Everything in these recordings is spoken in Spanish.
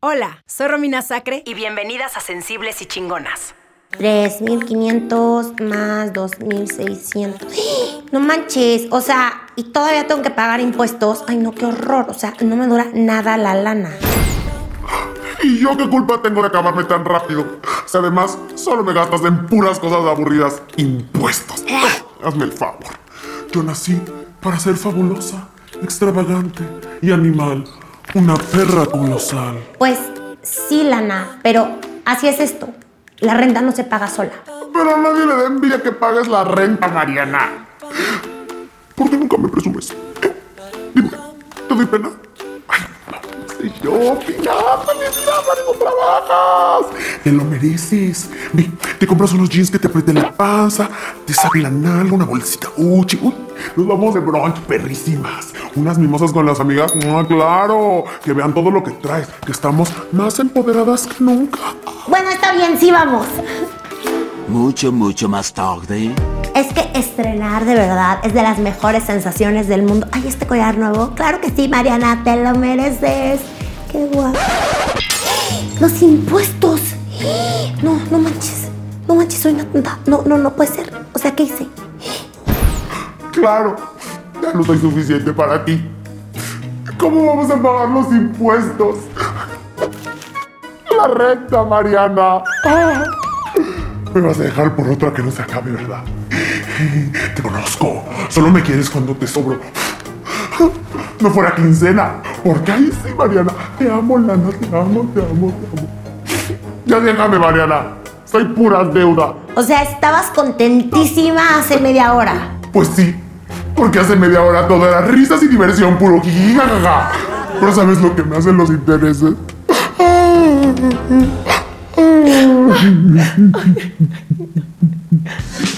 Hola, soy Romina Sacre y bienvenidas a Sensibles y Chingonas. 3.500 más 2.600. No manches, o sea, y todavía tengo que pagar impuestos. Ay, no, qué horror. O sea, no me dura nada la lana. ¿Y yo qué culpa tengo de acabarme tan rápido? Si además solo me gastas en puras cosas aburridas. Impuestos. Hazme el favor. Yo nací para ser fabulosa, extravagante y animal. Una perra colosal. Pues sí, lana, pero así es esto. La renta no se paga sola. Pero a nadie le da envidia que pagues la renta, Mariana. ¿Por qué nunca me presumes? ¿Eh? Dime, ¿te doy pena? Sé yo, mi vida, no trabajas. Te lo mereces. Ve, te compras unos jeans que te aprieten la panza, te sacan la nalga, una bolsita Uchi. Uy, nos vamos de brunch, perrísimas. Unas mimosas con las amigas. Ah, claro. Que vean todo lo que traes. Que estamos más empoderadas que nunca. Bueno, está bien, sí vamos. Mucho, mucho más tarde. Es que estrenar de verdad es de las mejores sensaciones del mundo. Ay, este collar nuevo. Claro que sí, Mariana, te lo mereces. Qué guapo. Los impuestos. No, no manches. No manches, soy una. No, no, no puede ser. O sea, ¿qué hice? Claro, ya no soy suficiente para ti. ¿Cómo vamos a pagar los impuestos? La renta, Mariana. Me vas a dejar por otra que no se acabe, ¿verdad? Te conozco. Solo me quieres cuando te sobro. No fuera quincena. Porque ahí sí, Mariana. Te amo, Lana. Te amo, te amo, te amo. Ya déjame, Mariana. Soy pura deuda. O sea, estabas contentísima hace media hora. Pues sí, porque hace media hora todo era risas y diversión, puro jajaja. Pero ¿sabes lo que me hacen los intereses?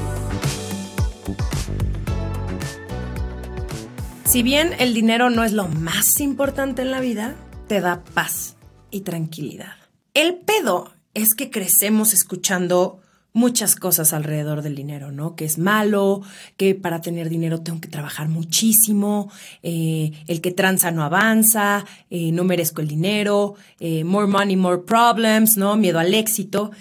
Si bien el dinero no es lo más importante en la vida, te da paz y tranquilidad. El pedo es que crecemos escuchando muchas cosas alrededor del dinero, ¿no? Que es malo, que para tener dinero tengo que trabajar muchísimo, eh, el que tranza no avanza, eh, no merezco el dinero, eh, more money, more problems, ¿no? Miedo al éxito.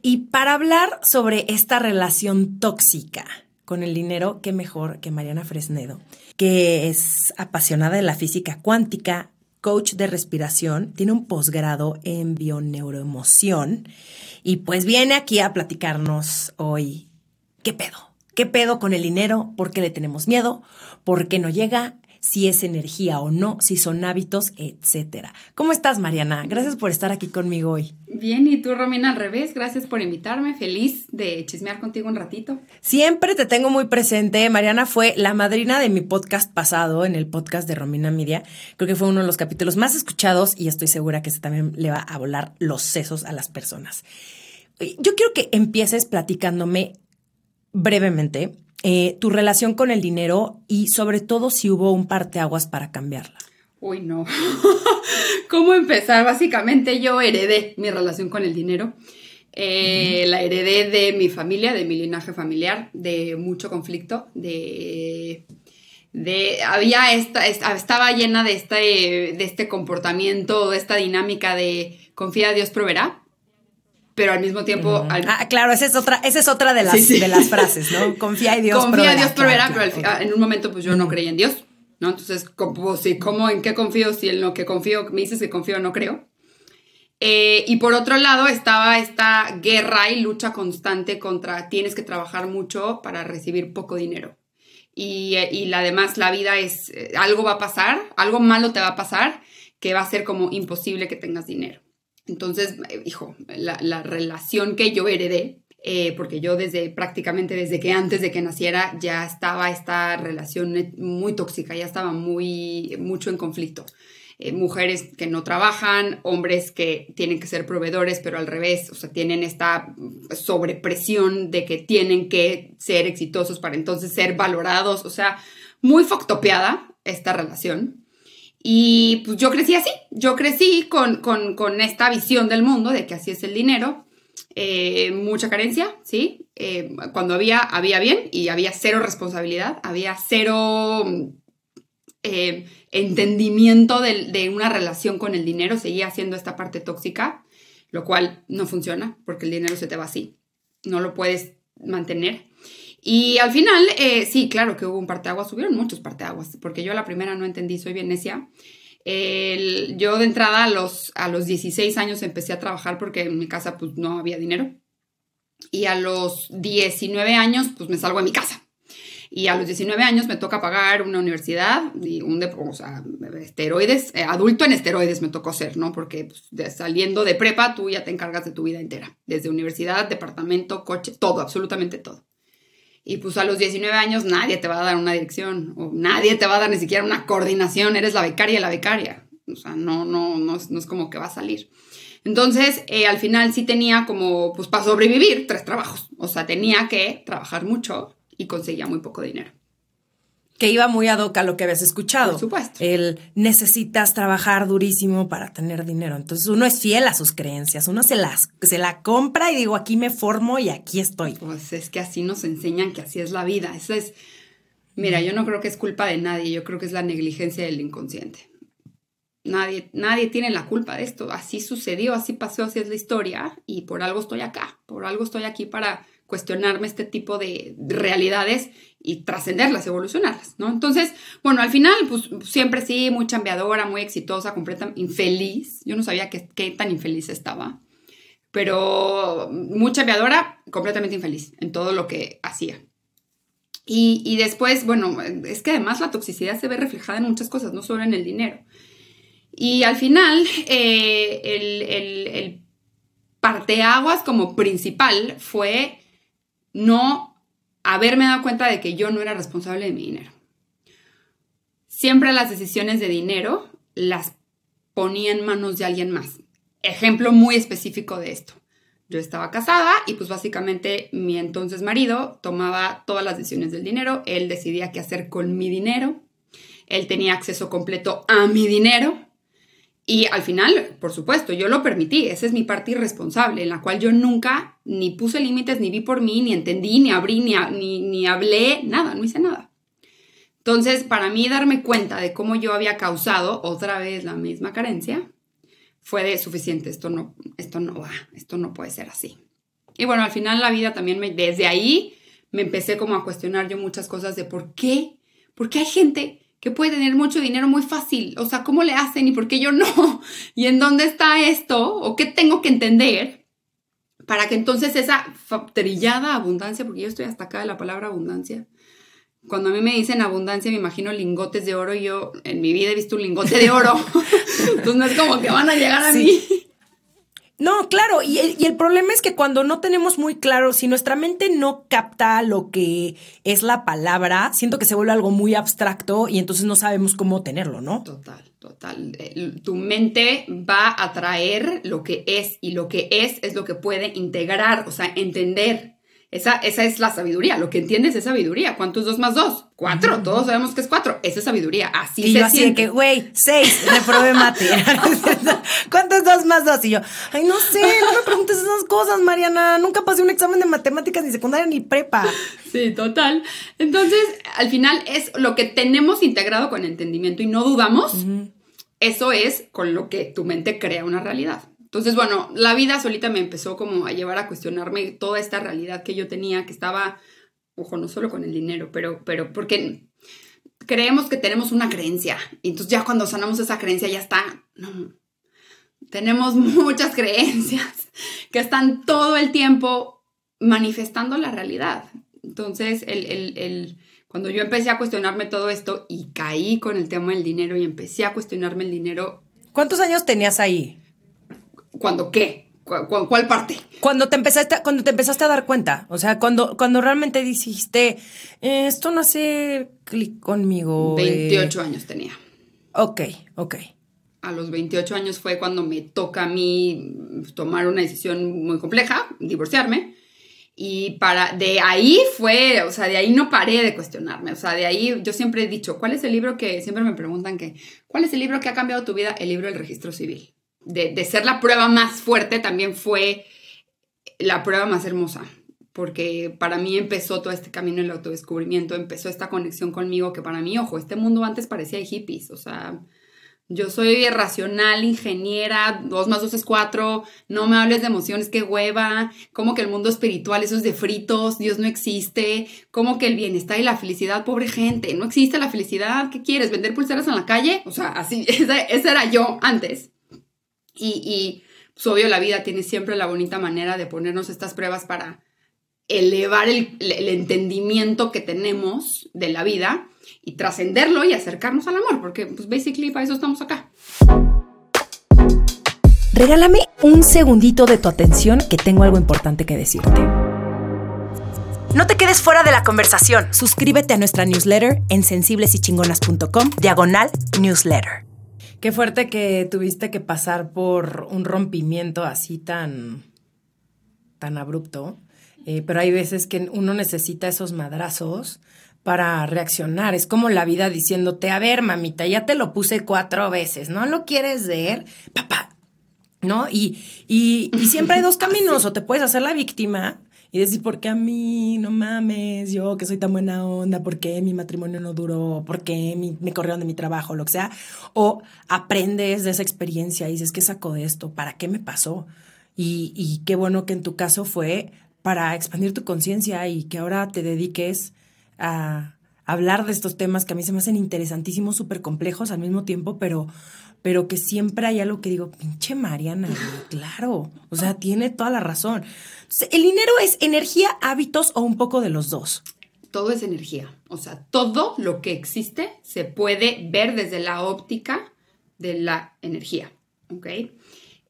Y para hablar sobre esta relación tóxica con el dinero, qué mejor que Mariana Fresnedo, que es apasionada de la física cuántica, coach de respiración, tiene un posgrado en bioneuroemoción y pues viene aquí a platicarnos hoy qué pedo, qué pedo con el dinero, por qué le tenemos miedo, por qué no llega, si es energía o no, si son hábitos, etcétera. ¿Cómo estás, Mariana? Gracias por estar aquí conmigo hoy. Bien, y tú, Romina, al revés, gracias por invitarme. Feliz de chismear contigo un ratito. Siempre te tengo muy presente. Mariana fue la madrina de mi podcast pasado, en el podcast de Romina Media. Creo que fue uno de los capítulos más escuchados y estoy segura que ese también le va a volar los sesos a las personas. Yo quiero que empieces platicándome brevemente eh, tu relación con el dinero y sobre todo si hubo un parteaguas para cambiarla. Uy, no. ¿Cómo empezar? Básicamente yo heredé mi relación con el dinero. Eh, La heredé de mi familia, de mi linaje familiar, de mucho conflicto, de... de había esta, estaba llena de este, de este comportamiento, de esta dinámica de confía, Dios proveerá pero al mismo tiempo... Ah, claro, esa es otra, esa es otra de las, de las frases, ¿no? Confía en Dios Confía en Dios proveerá, pero en un momento pues yo no creía en Dios, ¿no? Entonces, ¿cómo, sí, ¿cómo, en qué confío? Si en lo que confío me dices que confío, no creo. Eh, y por otro lado estaba esta guerra y lucha constante contra tienes que trabajar mucho para recibir poco dinero. Y, y además la vida es, eh, algo va a pasar, algo malo te va a pasar, que va a ser como imposible que tengas dinero. Entonces, eh, hijo, la, relación que yo heredé, eh, porque yo desde prácticamente desde que antes de que naciera ya estaba esta relación muy tóxica, ya estaba muy mucho en conflicto. eh, mujeres que no trabajan, hombres que tienen que ser proveedores, pero al revés, o sea, tienen esta sobrepresión de que tienen que ser exitosos para entonces ser valorados, o sea, muy foctopeada esta relación. Y pues yo crecí así, yo crecí con, con, esta visión del mundo de que así es el dinero, eh, mucha carencia, ¿sí? Eh, cuando había, había bien y había cero responsabilidad, había cero eh, entendimiento de, de, una relación con el dinero, seguía siendo esta parte tóxica, lo cual no funciona porque el dinero se te va así, no lo puedes mantener. Y al final, eh, sí, claro que hubo un parteaguas, subieron muchos parteaguas, porque yo la primera no entendí, soy bien necia. yo de entrada a los, a los 16 años empecé a trabajar porque en mi casa pues no había dinero. Y a los 19 años pues me salgo de mi casa. Y a los 19 años me toca pagar una universidad y un, o sea, esteroides, eh, adulto en esteroides me tocó ser, ¿no? Porque pues, saliendo de prepa tú ya te encargas de tu vida entera, desde universidad, departamento, coche, todo, absolutamente todo. Y pues a los 19 años nadie te va a dar una dirección o nadie te va a dar ni siquiera una coordinación, eres la becaria y la becaria. O sea, no, no, no, es, no es como que va a salir. Entonces, eh, al final sí tenía como, pues para sobrevivir, tres trabajos. O sea, tenía que trabajar mucho y conseguía muy poco dinero que iba muy ad hoc a lo que habías escuchado. Por supuesto. El necesitas trabajar durísimo para tener dinero. Entonces uno es fiel a sus creencias, uno se las se la compra y digo, aquí me formo y aquí estoy. Pues es que así nos enseñan que así es la vida. Eso es Mira, yo no creo que es culpa de nadie, yo creo que es la negligencia del inconsciente. Nadie, nadie tiene la culpa de esto. Así sucedió, así pasó, así es la historia y por algo estoy acá, por algo estoy aquí para cuestionarme este tipo de realidades y trascenderlas, evolucionarlas, ¿no? Entonces, bueno, al final, pues siempre sí, muy chambeadora, muy exitosa, completamente infeliz. Yo no sabía qué, tan infeliz estaba, pero muy chambeadora, completamente infeliz en todo lo que hacía. Y, después, bueno, es que además la toxicidad se ve reflejada en muchas cosas, no solo en el dinero. Y al final, eh, el, parteaguas como principal fue no haberme dado cuenta de que yo no era responsable de mi dinero. Siempre las decisiones de dinero las ponía en manos de alguien más. Ejemplo muy específico de esto. Yo estaba casada y pues básicamente mi entonces marido tomaba todas las decisiones del dinero, él decidía qué hacer con mi dinero, él tenía acceso completo a mi dinero y al final, por supuesto, yo lo permití, esa es mi parte irresponsable, en la cual yo nunca ni puse límites, ni vi por mí, ni entendí, ni abrí, ni, ni, ni hablé, nada, no hice nada. Entonces, para mí darme cuenta de cómo yo había causado otra vez la misma carencia, fue de suficiente, esto no, esto no va, esto no puede ser así. Y bueno, al final la vida también me, desde ahí me empecé como a cuestionar yo muchas cosas de por qué, por qué hay gente que puede tener mucho dinero muy fácil. O sea, ¿cómo le hacen y por qué yo no? ¿Y en dónde está esto? ¿O qué tengo que entender? Para que entonces esa trillada abundancia, porque yo estoy hasta acá de la palabra abundancia. Cuando a mí me dicen abundancia, me imagino lingotes de oro y yo en mi vida he visto un lingote de oro. entonces no es como que van a llegar a mí. No, claro, y el, problema es que cuando no tenemos muy claro, si nuestra mente no capta lo que es la palabra, siento que se vuelve algo muy abstracto y entonces no sabemos cómo tenerlo, ¿no? Total, total. Tu mente va a traer lo que es y lo que es es lo que puede integrar, o sea, entender. Esa, esa es la sabiduría. Lo que entiendes es sabiduría. ¿Cuánto es dos más dos? Cuatro. Todos sabemos que es cuatro. Esa es sabiduría. Así y se yo así de que, güey, seis, reprobé mate. ¿Cuánto es dos más dos? Y yo, ay, no sé, no me preguntes esas cosas, Mariana. Nunca pasé un examen de matemáticas ni secundaria ni prepa. Sí, total. Entonces, al final es lo que tenemos integrado con entendimiento y no dudamos. Eso es con lo que tu mente crea una realidad. Entonces, bueno, la vida solita me empezó como a llevar a cuestionarme toda esta realidad que yo tenía, que estaba, ojo, no solo con el dinero, pero, pero porque creemos que tenemos una creencia. Y entonces ya cuando sanamos esa creencia ya está, tenemos muchas creencias que están todo el tiempo manifestando la realidad. Entonces, el, el, cuando yo empecé a cuestionarme todo esto y caí con el tema del dinero y empecé a cuestionarme el dinero. ¿Cuántos años tenías ahí? ¿Cuándo qué? ¿Cuál, parte? Cuando te empezaste, cuando te empezaste a dar cuenta, o sea, cuando, cuando realmente dijiste, eh, esto no hace clic conmigo. 28 años tenía. Ok, ok. A los 28 años fue cuando me toca a mí tomar una decisión muy compleja, divorciarme. Y para, de ahí fue, o sea, de ahí no paré de cuestionarme. O sea, de ahí yo siempre he dicho, ¿cuál es el libro que, siempre me preguntan que, ¿cuál es el libro que ha cambiado tu vida? El libro del registro civil. De, ser la prueba más fuerte, también fue la prueba más hermosa. Porque para mí empezó todo este camino del autodescubrimiento, empezó esta conexión conmigo que para mí, ojo, este mundo antes parecía hippies. O sea, yo soy racional, ingeniera, dos más dos es cuatro, no me hables de emociones, qué hueva, como que el mundo espiritual, eso es de fritos, Dios no existe, como que el bienestar y la felicidad, pobre gente, no existe la felicidad, ¿qué quieres? ¿Vender pulseras en la calle? O sea, así, esa, era yo antes. Y, y pues, obvio, la vida tiene siempre la bonita manera de ponernos estas pruebas para elevar el, el entendimiento que tenemos de la vida y trascenderlo y acercarnos al amor, porque pues basically para eso estamos acá. Regálame un segundito de tu atención que tengo algo importante que decirte. No te quedes fuera de la conversación. Suscríbete a nuestra newsletter en sensiblesychingonas.com, diagonal newsletter. Qué fuerte que tuviste que pasar por un rompimiento así tan, tan abrupto. Eh, pero hay veces que uno necesita esos madrazos para reaccionar. Es como la vida diciéndote, a ver, mamita, ya te lo puse cuatro veces, ¿no lo quieres ver? Papá, ¿no? Y, y, siempre hay dos caminos, o te puedes hacer la víctima y decir, ¿por qué a mí? No mames, yo que soy tan buena onda, ¿por qué mi matrimonio no duró? ¿Por qué me corrieron de mi trabajo? Lo que sea. O aprendes de esa experiencia y dices, ¿qué saco de esto? ¿Para qué me pasó? Y, y qué bueno que en tu caso fue para expandir tu conciencia y que ahora te dediques a hablar de estos temas que a mí se me hacen interesantísimos, súper complejos al mismo tiempo, pero, pero que siempre hay algo que digo, pinche Mariana, claro, o sea, tiene toda la razón. ¿El dinero es energía, hábitos o un poco de los dos? Todo es energía, o sea, todo lo que existe se puede ver desde la óptica de la energía, ¿ok?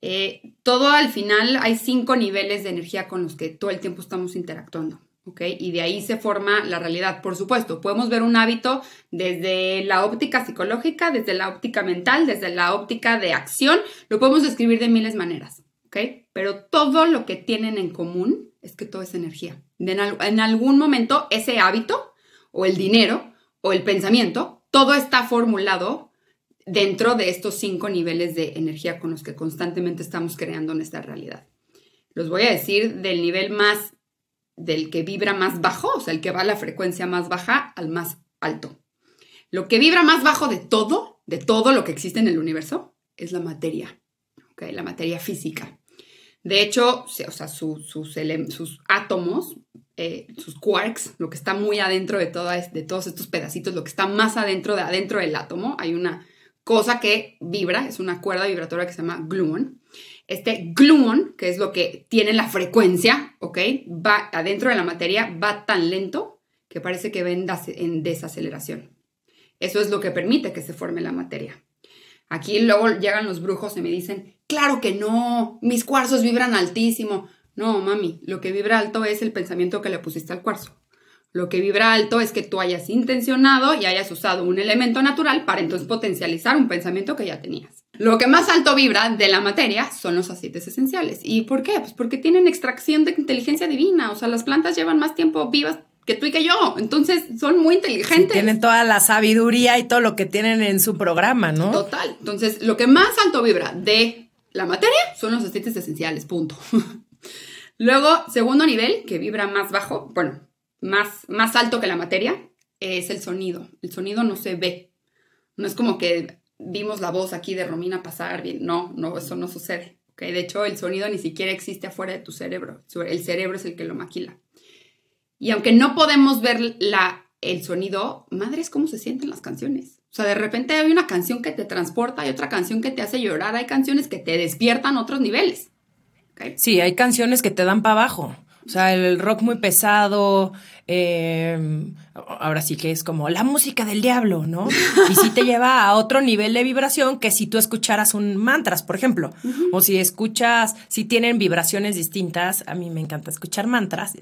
Eh, todo al final hay cinco niveles de energía con los que todo el tiempo estamos interactuando. Y de ahí se forma la realidad. Por supuesto, podemos ver un hábito desde la óptica psicológica, desde la óptica mental, desde la óptica de acción. Lo podemos describir de miles de maneras, ¿ok? Pero todo lo que tienen en común es que todo es energía. en algún momento ese hábito o el dinero o el pensamiento, todo está formulado dentro de estos cinco niveles de energía con los que constantemente estamos creando nuestra realidad. Los voy a decir del nivel más del que vibra más bajo, o sea, el que va a la frecuencia más baja al más alto. Lo que vibra más bajo de todo, de todo lo que existe en el universo, es la materia, ¿okay? la materia física. De hecho, o sea, sus, sus, átomos, eh, sus quarks, lo que está muy adentro de, de todos estos pedacitos, lo que está más adentro de adentro del átomo, hay una cosa que vibra, es una cuerda vibratoria que se llama gluon. Este gluon, que es lo que tiene la frecuencia, ¿ok? Va adentro de la materia, va tan lento que parece que va en desaceleración. Eso es lo que permite que se forme la materia. Aquí luego llegan los brujos y me dicen, claro que no, mis cuarzos vibran altísimo. No, mami, lo que vibra alto es el pensamiento que le pusiste al cuarzo. Lo que vibra alto es que tú hayas intencionado y hayas usado un elemento natural para entonces potencializar un pensamiento que ya tenías. Lo que más alto vibra de la materia son los aceites esenciales. ¿Y por qué? Pues porque tienen extracción de inteligencia divina. O sea, las plantas llevan más tiempo vivas que tú y que yo. Entonces son muy inteligentes. tienen toda la sabiduría y todo lo que tienen en su programa, ¿no? Total. Entonces, lo que más alto vibra de la materia son los aceites esenciales, punto. Luego, segundo nivel, que vibra más bajo, bueno, más, más alto que la materia es el sonido. El sonido no se ve. No es como que vimos la voz aquí de Romina pasar bien. No, no, eso no sucede. ¿okay? De hecho, el sonido ni siquiera existe afuera de tu cerebro. El cerebro es el que lo maquila. Y aunque no podemos ver la, el sonido, madre, es cómo se sienten las canciones. O sea, de repente hay una canción que te transporta, hay otra canción que te hace llorar, hay canciones que te despiertan otros niveles. Sí, hay canciones que te dan para abajo. O sea, el rock muy pesado, eh, ahora sí que es como la música del diablo, ¿no? Y sí te lleva a otro nivel de vibración que si tú escucharas un mantras, por ejemplo, o si escuchas, si tienen vibraciones distintas, a mí me encanta escuchar mantras,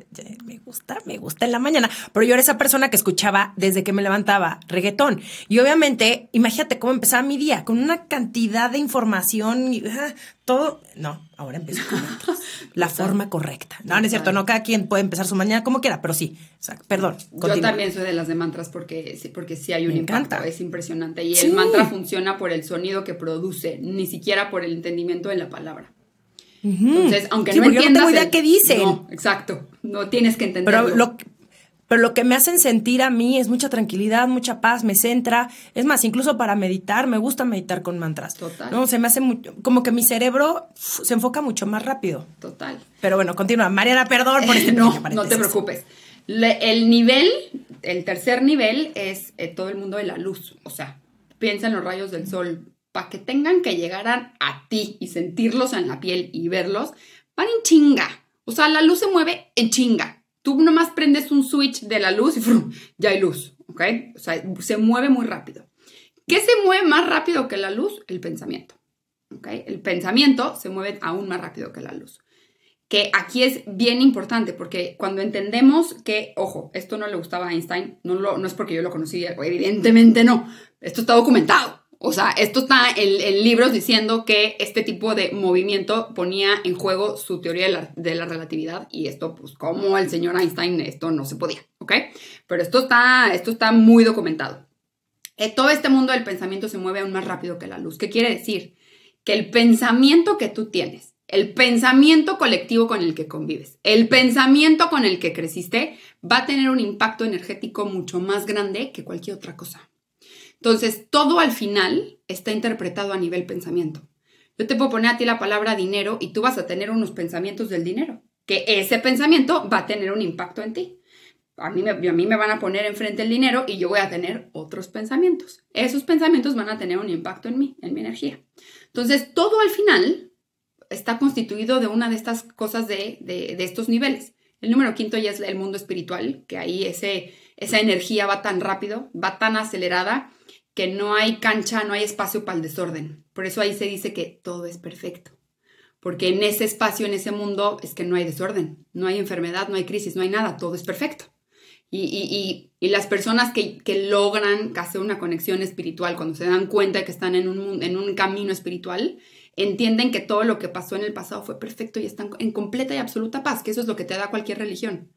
me gusta, me gusta en la mañana, pero yo era esa persona que escuchaba desde que me levantaba reggaetón. Y obviamente, imagínate cómo empezaba mi día, con una cantidad de información, ah, todo, no, ahora empiezo con mantras, la forma correcta. No, no es cierto, no, cada quien puede empezar su mañana como quiera, pero sí, o sea, perdón. Yo también soy de las de mantras porque sí, porque sí hay un Me impacto, encanta. es impresionante. Y Sí. el mantra funciona por el sonido que produce, ni siquiera por el entendimiento de la palabra. Entonces, aunque Sí, no porque yo no entiendas. tengo idea el- qué dicen. No, exacto. No tienes que entenderlo. Pero lo, pero lo que me hacen sentir a mí es mucha tranquilidad, mucha paz, me centra. Es más, incluso para meditar, me gusta meditar con mantras. Total. No, se me hace mu- como que mi cerebro se enfoca mucho más rápido. Total. Pero bueno, continúa. Mariana, perdón por este no, te preocupes. Le- el nivel, el tercer nivel es eh, todo el mundo de la luz. O sea, piensa en los rayos del sol. Para que tengan que llegar a, a ti y sentirlos en la piel y verlos, van en chinga. O sea, la luz se mueve en chinga. Tú nomás prendes un switch de la luz y ya hay luz. ¿Ok? O sea, se mueve muy rápido. ¿Qué se mueve más rápido que la luz? El pensamiento. ¿Ok? El pensamiento se mueve aún más rápido que la luz que aquí es bien importante porque cuando entendemos que, ojo, esto no le gustaba a Einstein, no, lo, no es porque yo lo conocí, evidentemente no, esto está documentado. O sea, esto está en, en libros diciendo que este tipo de movimiento ponía en juego su teoría de la, de la relatividad y esto, pues como el señor Einstein, esto no se podía, ¿ok? Pero esto está, esto está muy documentado. Eh, todo este mundo del pensamiento se mueve aún más rápido que la luz. ¿Qué quiere decir? Que el pensamiento que tú tienes, el pensamiento colectivo con el que convives, el pensamiento con el que creciste, va a tener un impacto energético mucho más grande que cualquier otra cosa. Entonces, todo al final está interpretado a nivel pensamiento. Yo te puedo poner a ti la palabra dinero y tú vas a tener unos pensamientos del dinero, que ese pensamiento va a tener un impacto en ti. A mí, me, a mí me van a poner enfrente el dinero y yo voy a tener otros pensamientos. Esos pensamientos van a tener un impacto en mí, en mi energía. Entonces, todo al final está constituido de una de estas cosas de, de, de estos niveles. El número quinto ya es el mundo espiritual, que ahí ese, esa energía va tan rápido, va tan acelerada, que no hay cancha, no hay espacio para el desorden. Por eso ahí se dice que todo es perfecto. Porque en ese espacio, en ese mundo, es que no hay desorden, no hay enfermedad, no hay crisis, no hay nada, todo es perfecto. Y, y, y, y las personas que, que, logran hacer una conexión espiritual, cuando se dan cuenta de que están en un, en un camino espiritual, entienden que todo lo que pasó en el pasado fue perfecto y están en completa y absoluta paz, que eso es lo que te da cualquier religión.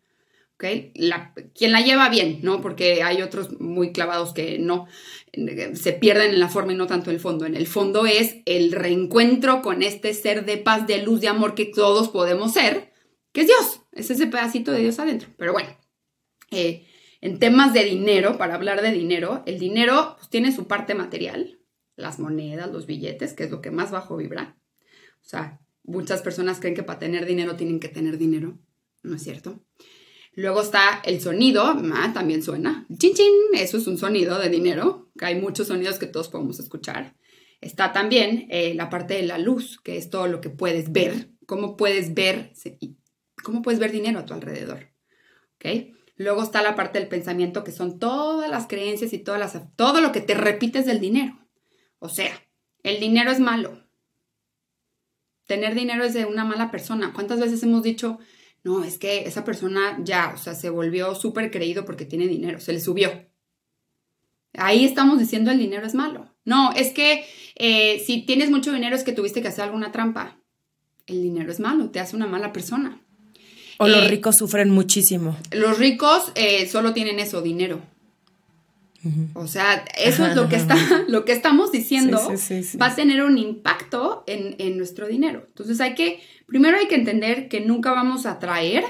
¿Okay? La, quien la lleva bien, ¿no? Porque hay otros muy clavados que no se pierden en la forma y no tanto en el fondo. En el fondo es el reencuentro con este ser de paz, de luz, de amor que todos podemos ser, que es Dios. Es ese pedacito de Dios adentro. Pero bueno, eh, en temas de dinero, para hablar de dinero, el dinero pues, tiene su parte material, las monedas, los billetes, que es lo que más bajo vibra. O sea, muchas personas creen que para tener dinero tienen que tener dinero. No es cierto. Luego está el sonido, ah, también suena. Chin, chin, eso es un sonido de dinero, que hay muchos sonidos que todos podemos escuchar. Está también eh, la parte de la luz, que es todo lo que puedes ver, cómo puedes ver, cómo puedes ver dinero a tu alrededor. ¿Ok? Luego está la parte del pensamiento, que son todas las creencias y todas las, todo lo que te repites del dinero. O sea, el dinero es malo. Tener dinero es de una mala persona. ¿Cuántas veces hemos dicho, no, es que esa persona ya, o sea, se volvió súper creído porque tiene dinero, se le subió. Ahí estamos diciendo el dinero es malo. No, es que eh, si tienes mucho dinero es que tuviste que hacer alguna trampa. El dinero es malo, te hace una mala persona. O eh, los ricos sufren muchísimo. Los ricos eh, solo tienen eso, dinero. O sea, eso es lo que, está, lo que estamos diciendo, sí, sí, sí, va a tener un impacto en, en, nuestro dinero. Entonces hay que, primero hay que entender que nunca vamos a atraer,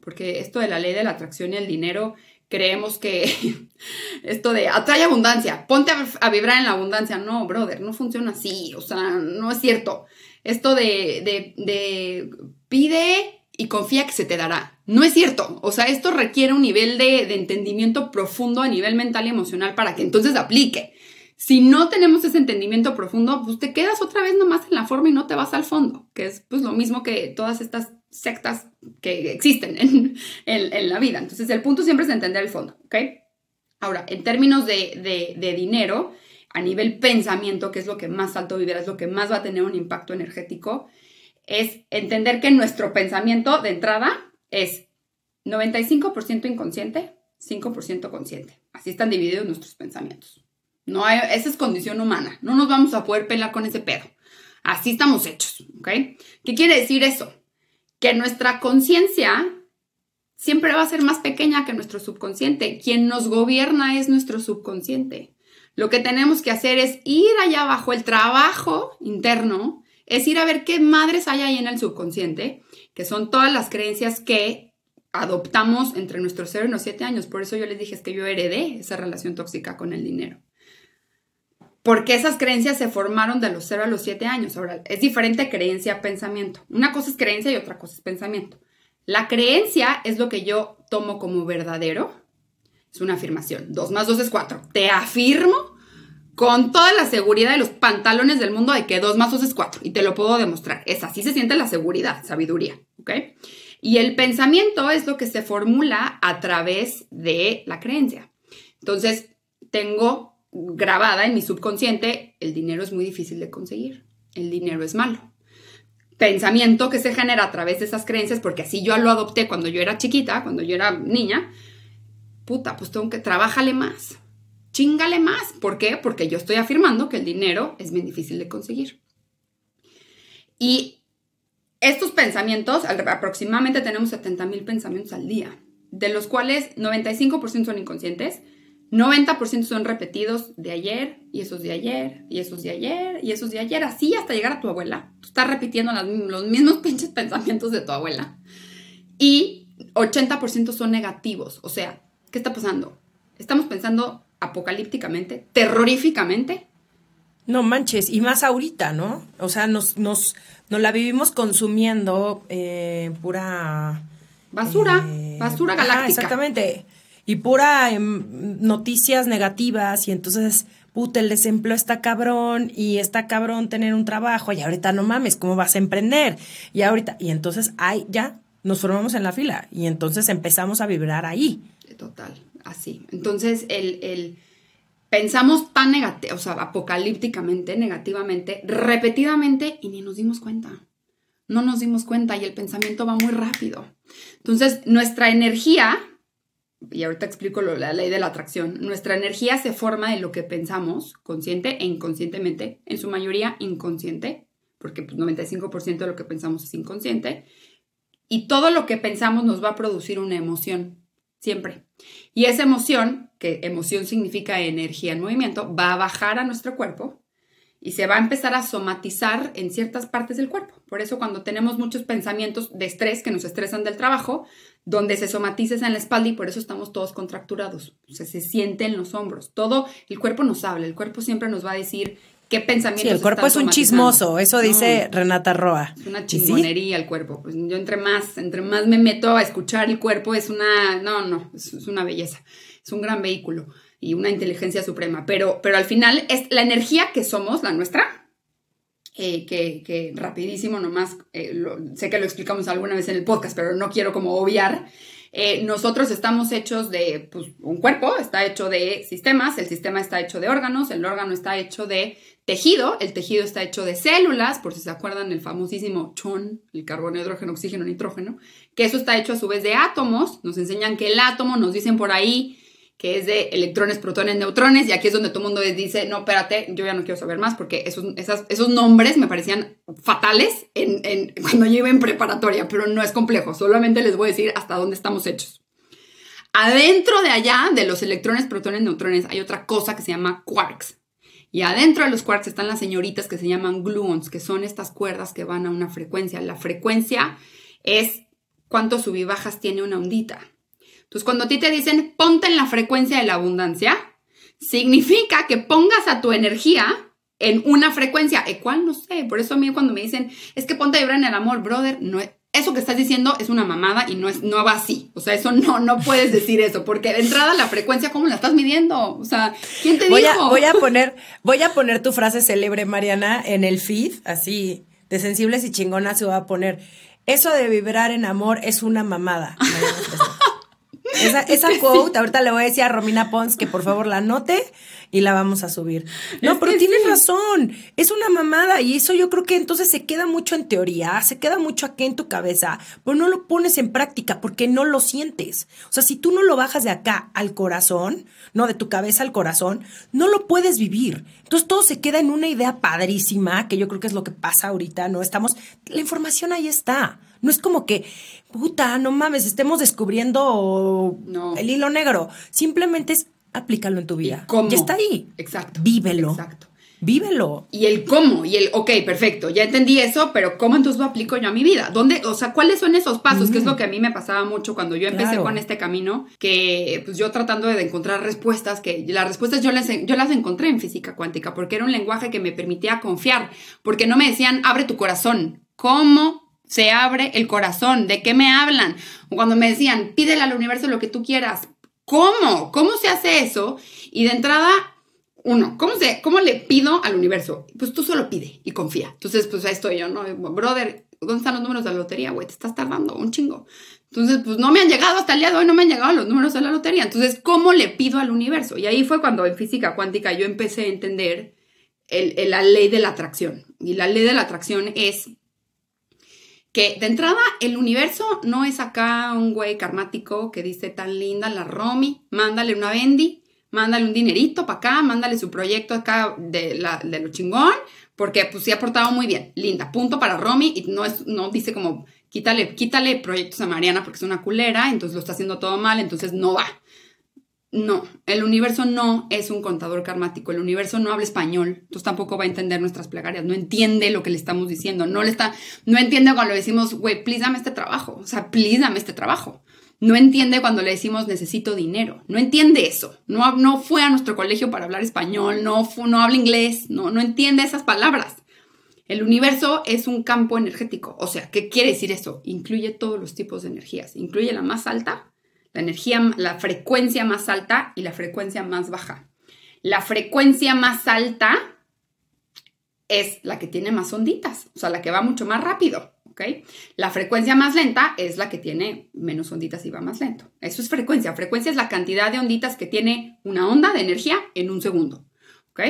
porque esto de la ley de la atracción y el dinero, creemos que esto de atrae abundancia, ponte a, a vibrar en la abundancia. No, brother, no funciona así, o sea, no es cierto. Esto de, de, de pide y confía que se te dará. No es cierto. O sea, esto requiere un nivel de, de, entendimiento profundo a nivel mental y emocional para que entonces aplique. Si no tenemos ese entendimiento profundo, pues te quedas otra vez nomás en la forma y no te vas al fondo, que es pues lo mismo que todas estas sectas que existen en, en, la vida. Entonces, el punto siempre es entender el fondo, ¿ok? Ahora, en términos de, de, dinero, a nivel pensamiento, que es lo que más alto vibra, es lo que más va a tener un impacto energético, es entender que nuestro pensamiento de entrada es 95% inconsciente, 5% consciente. Así están divididos nuestros pensamientos. No hay, esa es condición humana. No nos vamos a poder pelear con ese pedo. Así estamos hechos, ¿ok? ¿Qué quiere decir eso? Que nuestra conciencia siempre va a ser más pequeña que nuestro subconsciente. Quien nos gobierna es nuestro subconsciente. Lo que tenemos que hacer es ir allá abajo, el trabajo interno, es ir a ver qué madres hay ahí en el subconsciente, que son todas las creencias que adoptamos entre nuestros 0 y los 7 años. Por eso yo les dije que yo heredé esa relación tóxica con el dinero porque esas creencias se formaron de los 0 a los 7 años. Ahora, es diferente creencia a pensamiento. Una cosa es creencia y otra cosa es pensamiento. La creencia es lo que yo tomo como verdadero. Es una afirmación. 2 más 2 es 4. Te afirmo con toda la seguridad de los pantalones del mundo de que 2 más 2 es 4. Y te lo puedo demostrar. Es así se siente la seguridad, sabiduría. ¿Ok? Y el pensamiento es lo que se formula a través de la creencia. Entonces, tengo grabada en mi subconsciente, el dinero es muy difícil de conseguir, el dinero es malo. Pensamiento que se genera a través de esas creencias, porque así yo lo adopté cuando yo era chiquita, cuando yo era niña, puta, pues tengo que trabajarle más, chingale más. ¿Por qué? Porque yo estoy afirmando que el dinero es bien difícil de conseguir. Y estos pensamientos, aproximadamente tenemos 70 mil pensamientos al día, de los cuales 95% son inconscientes, 90% son repetidos de ayer, y esos de ayer, y esos de ayer, y esos de ayer, así hasta llegar a tu abuela. Estás repitiendo los mismos pinches pensamientos de tu abuela. Y 80% son negativos. O sea, ¿qué está pasando? Estamos pensando apocalípticamente, terroríficamente. No manches, y más ahorita, ¿no? O sea, nos, nos, nos la vivimos consumiendo eh, pura... Basura, eh, basura galáctica. exactamente y pura em, noticias negativas y entonces, puta, el desempleo está cabrón y está cabrón tener un trabajo y ahorita no mames, ¿cómo vas a emprender? Y ahorita, y entonces, ay, ya, nos formamos en la fila y entonces empezamos a vibrar ahí. Total, así. Entonces, el, el pensamos tan negativo, o sea, apocalípticamente, negativamente, repetidamente y ni nos dimos cuenta. No nos dimos cuenta y el pensamiento va muy rápido. Entonces, nuestra energía y ahorita explico la ley de la atracción, nuestra energía se forma de lo que pensamos, consciente e inconscientemente, en su mayoría inconsciente, porque pues, 95% de lo que pensamos es inconsciente, y todo lo que pensamos nos va a producir una emoción, siempre. Y esa emoción, que emoción significa energía en movimiento, va a bajar a nuestro cuerpo y se va a empezar a somatizar en ciertas partes del cuerpo. Por eso cuando tenemos muchos pensamientos de estrés que nos estresan del trabajo, donde se somatiza en la espalda y por eso estamos todos contracturados. Se siente en los hombros. Todo, el cuerpo nos habla, el cuerpo siempre nos va a decir qué pensamientos. Sí, el cuerpo es un chismoso, eso dice Renata Roa. Es una chingonería el cuerpo. Pues yo entre más, entre más me meto a escuchar el cuerpo, es una, no, no, es, una belleza. Es un gran vehículo y una inteligencia suprema. Pero, pero al final es la energía que somos, la nuestra, eh, que, rapidísimo nomás, eh, sé que lo explicamos alguna vez en el podcast, pero no quiero como obviar. Eh, nosotros estamos hechos de pues, un cuerpo, está hecho de sistemas, el sistema está hecho de órganos, el órgano está hecho de tejido, el tejido está hecho de células, por si se acuerdan el famosísimo chon, el carbono, hidrógeno, oxígeno, nitrógeno, que eso está hecho a su vez de átomos, nos enseñan que el átomo, nos dicen por ahí, que es de electrones, protones, neutrones, y aquí es donde todo el mundo dice, no, espérate, yo ya no quiero saber más, porque esos, esos nombres me parecían fatales cuando yo iba en preparatoria, pero no es complejo, solamente les voy a decir hasta dónde estamos hechos. Adentro de allá, de los electrones, protones, neutrones, hay otra cosa que se llama quarks. Y adentro de los quarks están las señoritas que se llaman gluons, que son estas cuerdas que van a una frecuencia. La frecuencia es cuánto subibajas tiene una ondita. Entonces, cuando a ti te dicen ponte en la frecuencia de la abundancia, significa que pongas a tu energía en una frecuencia, ¿e cuál? No sé. Por eso a mí cuando me dicen, es que ponte a vibrar en el amor, brother, no eso que estás diciendo es una mamada y no, es, no va así. O sea, eso no, no puedes decir eso, porque de entrada la frecuencia, ¿cómo la estás midiendo? O sea, ¿quién te voy dijo? A, voy, a poner, voy a poner tu frase célebre, Mariana, en el feed, así, de sensibles y chingonas se va a poner Eso de vibrar en amor es una mamada. Esa, esa quote, ahorita le voy a decir a Romina Pons que por favor la anote y la vamos a subir. No, Es pero tienes sí. razón. Es una mamada y eso yo creo que entonces se queda mucho en teoría, se queda mucho aquí en tu cabeza, pero no lo pones en práctica porque no lo sientes. O sea, si tú no lo bajas de acá al corazón, no de tu cabeza al corazón, no lo puedes vivir. Entonces todo se queda en una idea padrísima, que yo creo que es lo que pasa ahorita, ¿no? Estamos, la información ahí está. No es como que, puta, no mames, estemos descubriendo No. el hilo negro. Simplemente es aplícalo en tu vida. ¿Y cómo? Ya está ahí. Exacto. Vívelo. Exacto. Vívelo. Y el cómo, y el, ok, perfecto, ya entendí eso, pero ¿cómo entonces lo aplico yo a mi vida? ¿Dónde, o sea, cuáles son esos pasos? Que es lo que a mí me pasaba mucho cuando yo empecé Claro. con este camino, que pues yo tratando de encontrar respuestas, que las respuestas yo las, yo las encontré en física cuántica, porque era un lenguaje que me permitía confiar, porque no me decían, abre tu corazón. ¿Cómo se abre el corazón? ¿De qué me hablan? Cuando me decían, pídele al universo lo que tú quieras. ¿Cómo? ¿Cómo se hace eso? Y de entrada, uno, ¿cómo, se, ¿cómo le pido al universo? Pues tú solo pide y confía. Entonces, pues ahí estoy yo, ¿no? Brother, ¿dónde están los números de la lotería, güey? Te estás tardando un chingo. Entonces, pues no me han llegado hasta el día de hoy, no me han llegado los números de la lotería. Entonces, ¿cómo le pido al universo? Y ahí fue cuando en física cuántica yo empecé a entender el- la ley de la atracción. Y la ley de la atracción es que de entrada el universo no es acá un güey karmático que dice tan linda la Romy, mándale una Bendy, mándale un dinerito para acá, mándale su proyecto acá de, la, de lo chingón, porque pues sí ha portado muy bien, linda, punto para Romy y no, es, no dice como quítale, quítale proyectos a Mariana porque es una culera, entonces lo está haciendo todo mal, entonces no va. No, el universo no es un contador karmático, el universo no habla español, entonces tampoco va a entender nuestras plegarias, no entiende lo que le estamos diciendo, no le está, no entiende cuando le decimos, güey, please dame este trabajo, o sea, please dame este trabajo. No entiende cuando le decimos necesito dinero, no entiende eso, no, no fue a nuestro colegio para hablar español, no, no habla inglés, no, no entiende esas palabras. El universo es un campo energético, o sea, ¿qué quiere decir eso? Incluye todos los tipos de energías, incluye la más alta, la energía, la frecuencia más alta y la frecuencia más baja. La frecuencia más alta es la que tiene más onditas, o sea, la que va mucho más rápido, ¿ok? La frecuencia más lenta es la que tiene menos onditas y va más lento. Eso es frecuencia. Frecuencia es la cantidad de onditas que tiene una onda de energía en un segundo, ¿ok?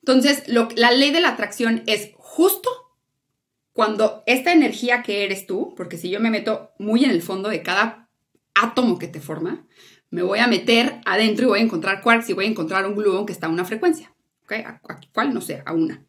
Entonces, lo- la ley de la atracción es justo cuando esta energía que eres tú, porque si yo me meto muy en el fondo de cada átomo que te forma, me voy a meter adentro y voy a encontrar quarks y voy a encontrar un gluón que está a una frecuencia. ¿ok? ¿A, a cuál? No sé, a una.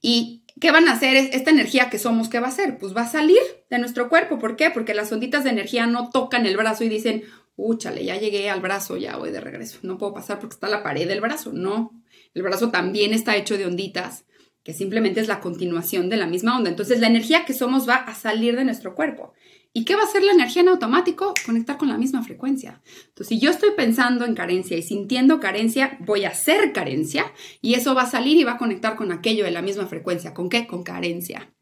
¿Y qué van a hacer? Es- Esta energía que somos, ¿qué va a hacer? Pues va a salir de nuestro cuerpo. ¿Por qué? Porque las onditas de energía no tocan el brazo y dicen, úchale, ya llegué al brazo, ya voy de regreso. No puedo pasar porque está la pared del brazo. No, el brazo también está hecho de onditas que simplemente es la continuación de la misma onda. Entonces la energía que somos va a salir de nuestro cuerpo. ¿Y qué va a hacer la energía en automático? Conectar con la misma frecuencia. Entonces, si yo estoy pensando en carencia y sintiendo carencia, voy a hacer carencia y eso va a salir y va a conectar con aquello de la misma frecuencia. ¿Con qué? Con carencia.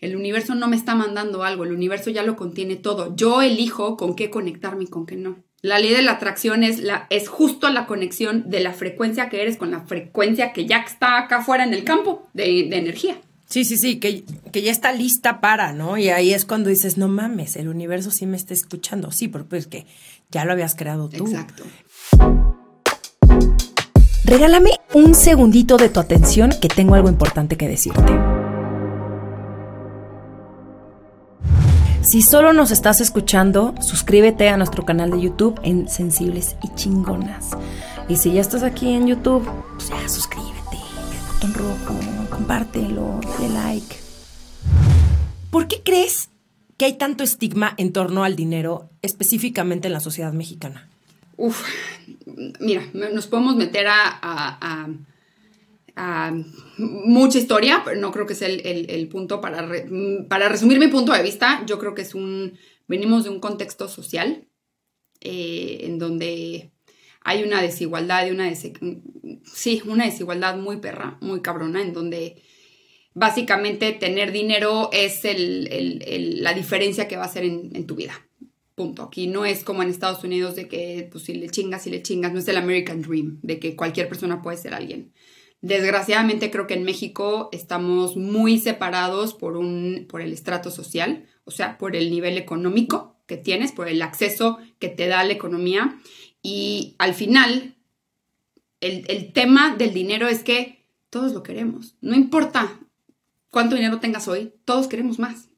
El universo no me está mandando algo, el universo ya lo contiene todo. Yo elijo con qué conectarme y con qué no. La ley de la atracción es, la, es justo la conexión de la frecuencia que eres con la frecuencia que ya está acá afuera en el campo de energía. Sí, sí, sí, que, que ya está lista para, ¿no? Y ahí es cuando dices, no mames, el universo sí me está escuchando. Sí, porque es que ya lo habías creado tú. Exacto. Regálame un segundito de tu atención que tengo algo importante que decirte. Si solo nos estás escuchando, suscríbete a nuestro canal de YouTube en Sensibles y Chingonas. Y si ya estás aquí en YouTube, pues ya suscríbete, el botón rojo, compártelo, dale like. ¿Por qué crees que hay tanto estigma en torno al dinero, específicamente en la sociedad mexicana? Uf, mira, nos podemos meter a, mucha historia, pero no creo que sea el, punto para, para resumir mi punto de vista. Yo creo que es un, venimos de un contexto social eh, en donde hay una desigualdad, una dese- sí, una desigualdad muy perra, muy cabrona, en donde básicamente tener dinero es el- el- el- la diferencia que va a hacer en, en tu vida. Punto. Aquí no es como en Estados Unidos de que pues, si le chingas, si le chingas, no es el American Dream, de que cualquier persona puede ser alguien. Desgraciadamente creo que en México estamos muy separados por, un, por el estrato social. o sea, por el nivel económico que tienes, por el acceso que te da la economía. Y al final, el, el tema del dinero es que todos lo queremos. No importa cuánto dinero tengas hoy, todos queremos más.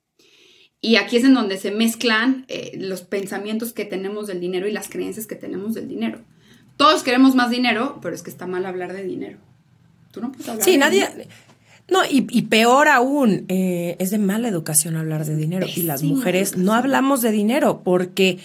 Y aquí es en donde se mezclan eh, los pensamientos que tenemos del dinero y las creencias que tenemos del dinero. Todos queremos más dinero, pero es que está mal hablar de dinero. Tú no puedes hablar Sí, de nadie. dinero. No, y, y peor aún, eh, es de mala educación hablar de dinero. Y las mujeres no hablamos de dinero porque,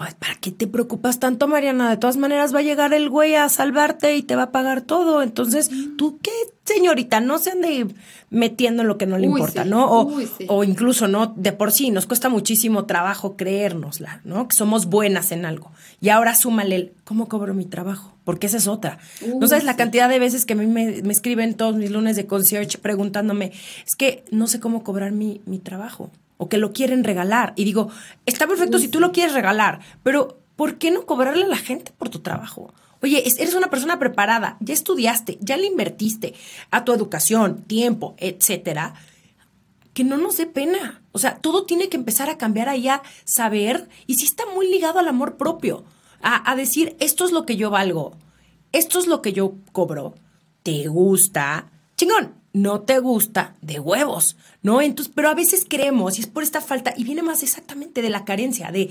pues, ¿para qué te preocupas tanto, Mariana? De todas maneras va a llegar el güey a salvarte y te va a pagar todo. Entonces, ¿tú qué, señorita? No se ande metiendo en lo que no le Uy, importa, sí. ¿no? O, Uy, sí. o incluso, ¿no? De por sí, nos cuesta muchísimo trabajo creérnosla, ¿no? Que somos buenas en algo. Y ahora súmale el, ¿cómo cobro mi trabajo? Porque esa es otra. no sabes la cantidad de veces que a mí me, me escriben todos mis lunes de concierge preguntándome, es que no sé cómo cobrar mi, mi trabajo. O que lo quieren regalar. Y digo, está perfecto si tú lo quieres regalar, pero ¿por qué no cobrarle a la gente por tu trabajo? Oye, es- eres una persona preparada, ya estudiaste, ya le invertiste a tu educación, tiempo, etcétera que no nos dé pena. O sea, todo tiene que empezar a cambiar ahí a saber y sí está muy ligado al amor propio, a, a decir, esto es lo que yo valgo, esto es lo que yo cobro, te gusta, chingón, no te gusta, de huevos, ¿no? Entonces, pero a veces creemos y es por esta falta y viene más exactamente de la carencia, de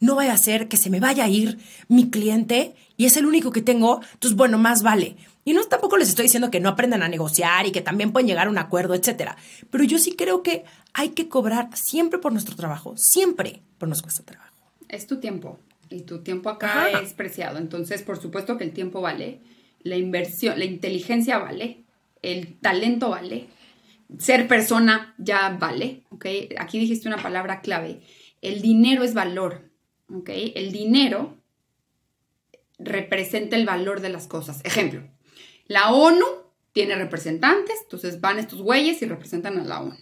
no vaya a ser que se me vaya a ir mi cliente y es el único que tengo, entonces, bueno, más vale. Y no tampoco les estoy diciendo que no aprendan a negociar y que también pueden llegar a un acuerdo, etcétera. Pero yo sí creo que hay que cobrar siempre por nuestro trabajo, siempre por nuestro trabajo. Es tu tiempo. Y tu tiempo acá Ajá. es preciado. Entonces, por supuesto que el tiempo vale, la inversión, la inteligencia vale, el talento vale, ser persona ya vale, ¿ok? Aquí dijiste una palabra clave. El dinero es valor, ¿ok? El dinero representa el valor de las cosas. Ejemplo, la ONU tiene representantes, entonces van estos güeyes y representan a la ONU.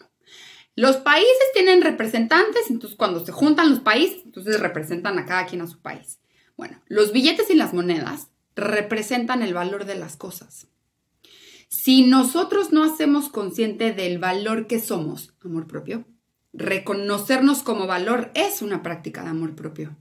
Los países tienen representantes, entonces cuando se juntan los países, entonces representan a cada quien a su país. Bueno, los billetes y las monedas representan el valor de las cosas. Si nosotros no hacemos consciente del valor que somos, amor propio, reconocernos como valor es una práctica de amor propio.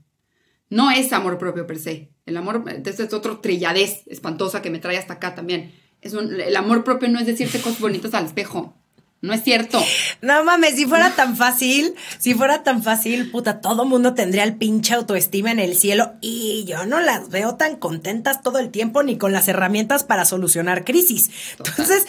No es amor propio per se. El amor, este es otro trilladez espantosa que me trae hasta acá también. Es un- el amor propio no es decirse cosas bonitas al espejo. No es cierto. No mames, si fuera tan fácil, si fuera tan fácil, puta, todo mundo tendría el pinche autoestima en el cielo y yo no las veo tan contentas todo el tiempo ni con las herramientas para solucionar crisis. Entonces,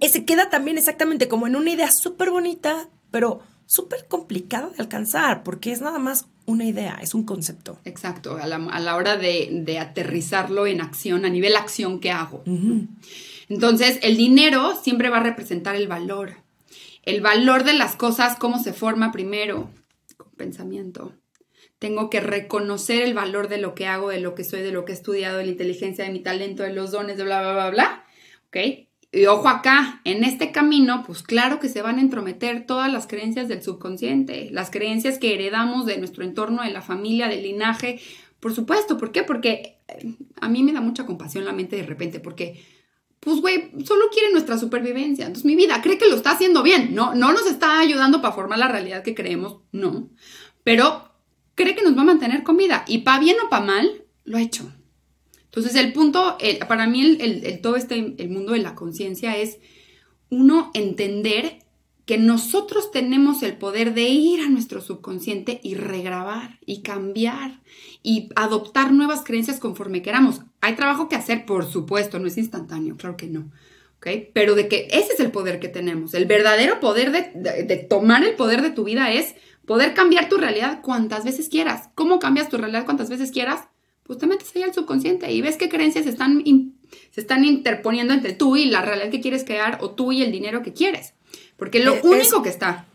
eh, se queda también exactamente como en una idea súper bonita, pero súper complicada de alcanzar, porque es nada más una idea, es un concepto. Exacto, a la, a la hora de, de aterrizarlo en acción, a nivel acción que hago. Entonces, el dinero siempre va a representar el valor. El valor de las cosas, ¿cómo se forma primero? Con pensamiento. Tengo que reconocer el valor de lo que hago, de lo que soy, de lo que he estudiado, de la inteligencia, de mi talento, de los dones, de bla, bla, bla, bla. ¿Ok? Y ojo acá, en este camino, pues claro que se van a entrometer todas las creencias del subconsciente, las creencias que heredamos de nuestro entorno, de la familia, del linaje. Por supuesto, ¿por qué? Porque eh, a mí me da mucha compasión la mente de repente, porque, pues, güey, solo quiere nuestra supervivencia. Entonces, mi vida cree que lo está haciendo bien, no, no nos está ayudando para formar la realidad que creemos, no. Pero cree que nos va a mantener con vida y pa' bien o pa' mal, lo ha hecho. Entonces el punto, el- para mí el- el- todo este, el mundo de la conciencia es uno entender que nosotros tenemos el poder de ir a nuestro subconsciente y regrabar y cambiar y adoptar nuevas creencias conforme queramos. Hay trabajo que hacer, por supuesto, no es instantáneo, claro que no. Pero de que ese es el poder que tenemos. El verdadero poder de, de- de tomar el poder de tu vida es poder cambiar tu realidad cuantas veces quieras. ¿Cómo cambias tu realidad cuantas veces quieras? Pues te metes ahí al subconsciente y ves qué creencias se están, in- se están interponiendo entre tú y la realidad que quieres crear o tú y el dinero que quieres. Porque lo es- único que está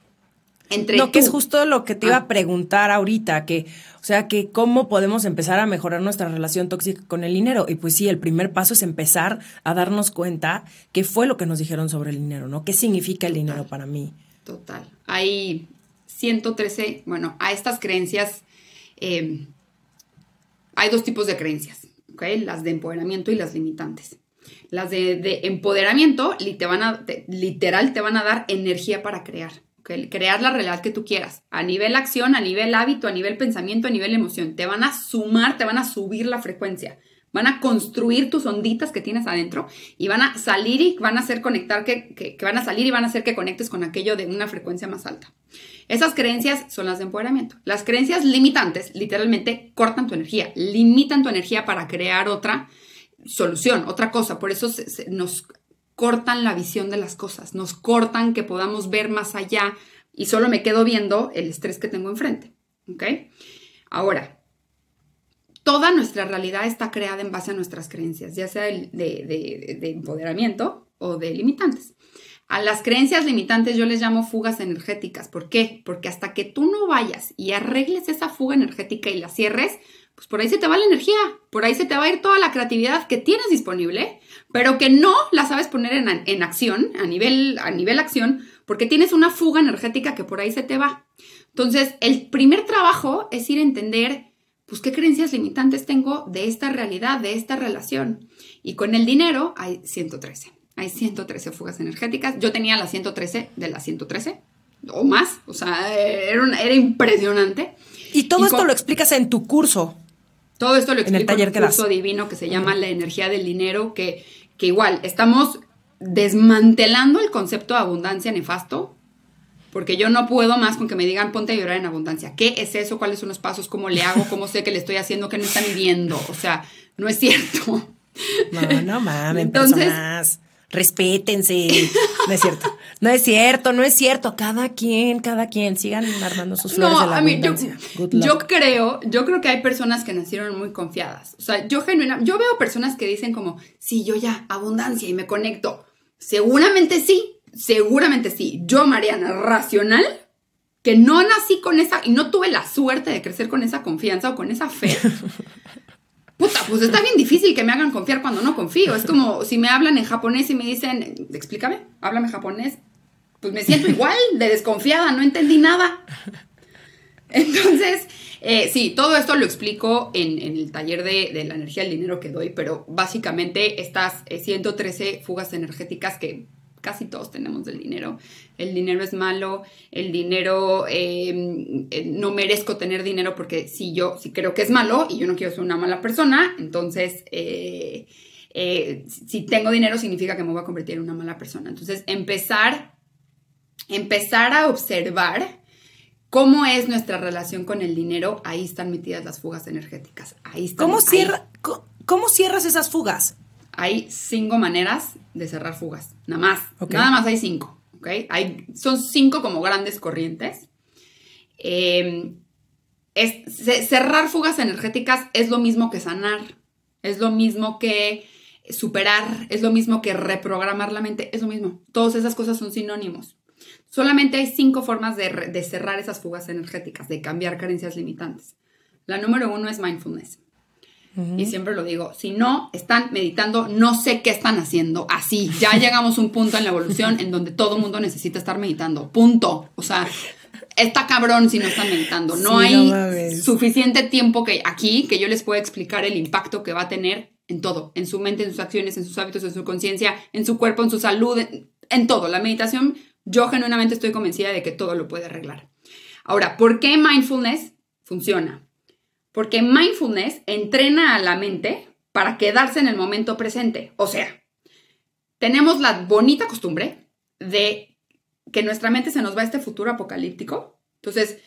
entre No, que es justo lo que te iba Ah. a preguntar ahorita, que, o sea, que cómo podemos empezar a mejorar nuestra relación tóxica con el dinero. Y pues sí, el primer paso es empezar a darnos cuenta qué fue lo que nos dijeron sobre el dinero, ¿no? ¿Qué significa el dinero para mí? Total. Hay 113, bueno, a estas creencias, eh, hay dos tipos de creencias, ¿ok? Las de empoderamiento y las limitantes. Las de, de empoderamiento li- te van a- te- literal te van a dar energía para crear. Crear la realidad que tú quieras, a nivel acción, a nivel hábito, a nivel pensamiento, a nivel emoción. Te van a sumar, te van a subir la frecuencia. Van a construir tus onditas que tienes adentro y van a salir y van a hacer conectar que, que, van a salir y van a hacer que conectes con aquello de una frecuencia más alta. Esas creencias son las de empoderamiento. Las creencias limitantes literalmente cortan tu energía, limitan tu energía para crear otra solución, otra cosa. Por eso nos cortan la visión de las cosas, nos cortan que podamos ver más allá y solo me quedo viendo el estrés que tengo enfrente. ¿Ok? Ahora, toda nuestra realidad está creada en base a nuestras creencias, ya sea de, de- de- de empoderamiento o de limitantes. A las creencias limitantes yo les llamo fugas energéticas. ¿Por qué? Porque hasta que tú no vayas y arregles esa fuga energética y la cierres, pues por ahí se te va la energía, por ahí se te va a ir toda la creatividad que tienes disponible, pero que no la sabes poner en, en acción, a nivel, a nivel acción, porque tienes una fuga energética que por ahí se te va. Entonces, el primer trabajo es ir a entender, pues, qué creencias limitantes tengo de esta realidad, de esta relación. Y con el dinero hay 113. Hay 113 fugas energéticas. Yo tenía la 113 de las 113 o más. O sea, era, era impresionante. Y todo Y esto lo explicas en tu curso. Todo esto lo En el explico en, taller un que das. curso divino que se llama La energía del dinero, que, que igual estamos desmantelando el concepto de abundancia nefasto, porque yo no puedo más con que me digan ponte a llorar en abundancia. ¿Qué es eso? ¿Cuáles son los pasos? ¿Cómo le hago? ¿Cómo sé que le estoy haciendo? ¿Qué no están viendo? O sea, no es cierto. No, no mames, Entonces- personas. Respétense. No es cierto. No es cierto, no es cierto. Cada quien, cada quien. Sigan armando sus flores de la a mí, yo creo, yo creo que hay personas que nacieron muy confiadas. O sea, yo genuina, yo veo personas que dicen como, sí, yo ya, abundancia y me conecto. Seguramente sí, seguramente sí. Yo, Mariana, racional, que no nací con esa, y no tuve la suerte de crecer con esa confianza o con esa fe. Puta, pues está bien difícil que me hagan confiar cuando no confío. Es como si me hablan en japonés y me dicen, explícame, háblame japonés. Pues me siento igual de desconfiada, no entendí nada. Entonces, eh, sí, todo esto lo explico en, el taller de, de la energía del dinero que doy, pero básicamente estas eh, 113 fugas energéticas que casi todos tenemos del dinero. El dinero es malo, el dinero, eh, eh, no merezco tener dinero porque si yo, si creo que es malo y yo no quiero ser una mala persona, entonces... eh, eh, si tengo dinero significa que me voy a convertir en una mala persona. Entonces, empezar, empezar a observar cómo es nuestra relación con el dinero, ahí están metidas las fugas energéticas. Ahí están. ¿Cómo, ahí. cierra, co- ¿Cómo cierras esas fugas? Hay cinco maneras de cerrar fugas, nada más. Ok. Nada más hay cinco, ¿ok? Hay, son cinco como grandes corrientes. Eh, es- ce- cerrar fugas energéticas es lo mismo que sanar, es lo mismo que superar, es lo mismo que reprogramar la mente, es lo mismo. Todas esas cosas son sinónimos. Solamente hay cinco formas de cerrar esas fugas energéticas, de cambiar carencias limitantes. La número uno es mindfulness. Y siempre lo digo, si no están meditando, no sé qué están haciendo. Así, ya llegamos a un punto en la evolución en donde todo mundo necesita estar meditando. Punto. O sea, está cabrón si no están meditando. No Sí, hay no suficiente tiempo que aquí que yo les pueda explicar el impacto que va a tener en todo, en su mente, en sus acciones, en sus hábitos, en su conciencia, en su cuerpo, en su salud, en, en todo. La meditación, yo genuinamente estoy convencida de que todo lo puede arreglar. Ahora, ¿por qué mindfulness funciona? Porque mindfulness entrena a la mente para quedarse en el momento presente. O sea, tenemos la bonita costumbre de que nuestra mente se nos va a este futuro apocalíptico. Entonces,